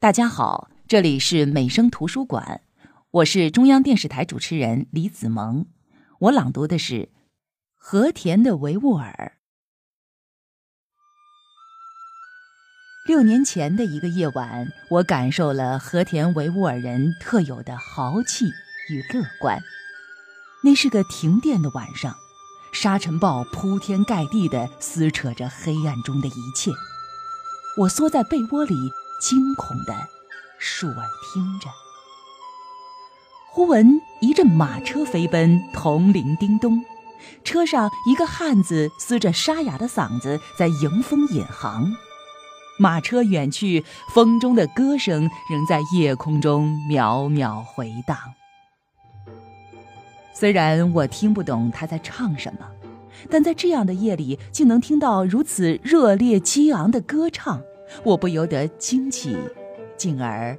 大家好，这里是美声图书馆，我是中央电视台主持人李子萌。我朗读的是和田的维吾尔。六年前的一个夜晚，我感受了和田维吾尔人特有的豪气与乐观。那是个停电的晚上，沙尘暴铺天盖地的撕扯着黑暗中的一切。我缩在被窝里。惊恐的竖耳听着，忽闻一阵马车飞奔，铜铃叮咚，车上一个汉子嘶着沙哑的嗓子在迎风引航。马车远去，风中的歌声仍在夜空中渺渺回荡。虽然我听不懂他在唱什么，但在这样的夜里，竟能听到如此热烈激昂的歌唱。我不由得惊奇，进而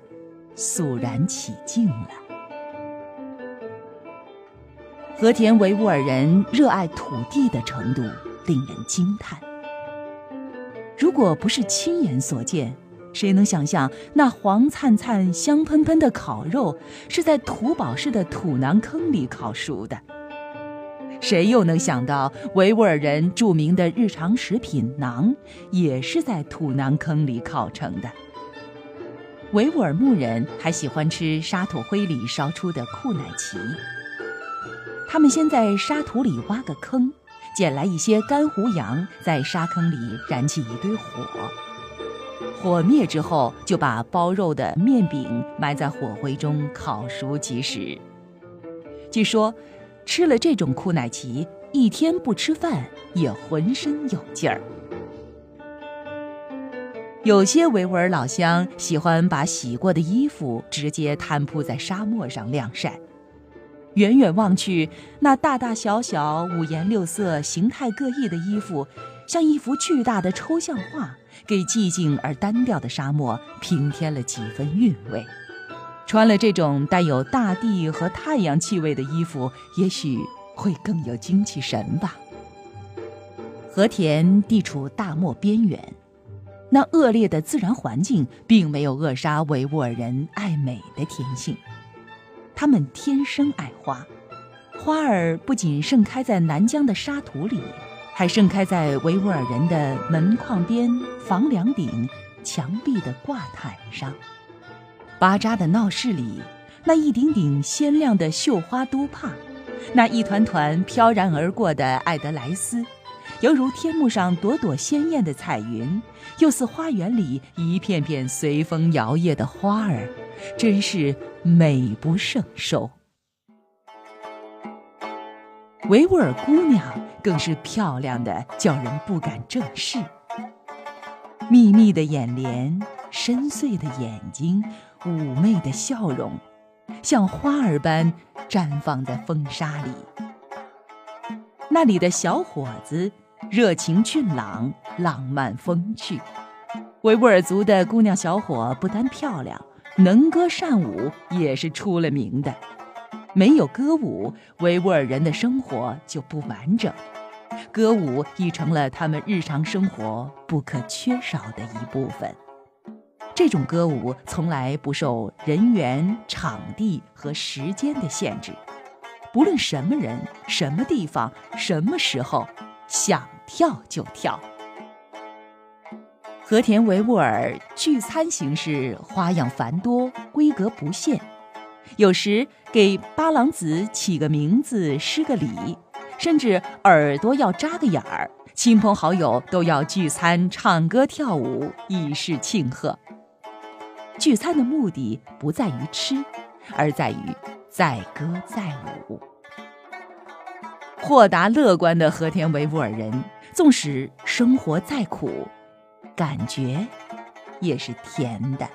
肃然起敬了。和田维吾尔人热爱土地的程度令人惊叹。如果不是亲眼所见，谁能想象那黄灿灿、香喷喷的烤肉是在土堡式的土囊坑里烤熟的？谁又能想到维吾尔人著名的日常食品馕也是在土囊坑里烤成的？维吾尔牧人还喜欢吃沙土灰里烧出的库乃奇。他们先在沙土里挖个坑，捡来一些干胡杨，在沙坑里燃起一堆火。火灭之后，就把包肉的面饼埋在火灰中烤熟即食。据说。吃了这种库乃奇，一天不吃饭也浑身有劲儿。有些维吾尔老乡喜欢把洗过的衣服直接摊铺在沙漠上晾晒，远远望去，那大大小小、五颜六色、形态各异的衣服，像一幅巨大的抽象画，给寂静而单调的沙漠平添了几分韵味。穿了这种带有大地和太阳气味的衣服，也许会更有精气神吧。和田地处大漠边缘，那恶劣的自然环境并没有扼杀维吾尔人爱美的天性。他们天生爱花，花儿不仅盛开在南疆的沙土里，还盛开在维吾尔人的门框边、房梁顶、墙壁的挂毯上。巴扎的闹市里，那一顶顶鲜亮的绣花都帕，那一团团飘然而过的艾德莱斯，犹如天幕上朵朵鲜艳的彩云，又似花园里一片片随风摇曳的花儿，真是美不胜收。维吾尔姑娘更是漂亮的叫人不敢正视，密密的眼帘，深邃的眼睛。妩媚的笑容，像花儿般绽放在风沙里。那里的小伙子热情俊朗，浪漫风趣。维吾尔族的姑娘小伙不但漂亮，能歌善舞也是出了名的。没有歌舞，维吾尔人的生活就不完整。歌舞已成了他们日常生活不可缺少的一部分。这种歌舞从来不受人员、场地和时间的限制，不论什么人、什么地方、什么时候，想跳就跳。和田维吾尔聚餐形式花样繁多，规格不限，有时给八郎子起个名字、施个礼，甚至耳朵要扎个眼儿，亲朋好友都要聚餐、唱歌、跳舞，以示庆贺。聚餐的目的不在于吃，而在于载歌载舞。豁达乐观的和田维吾尔人，纵使生活再苦，感觉也是甜的。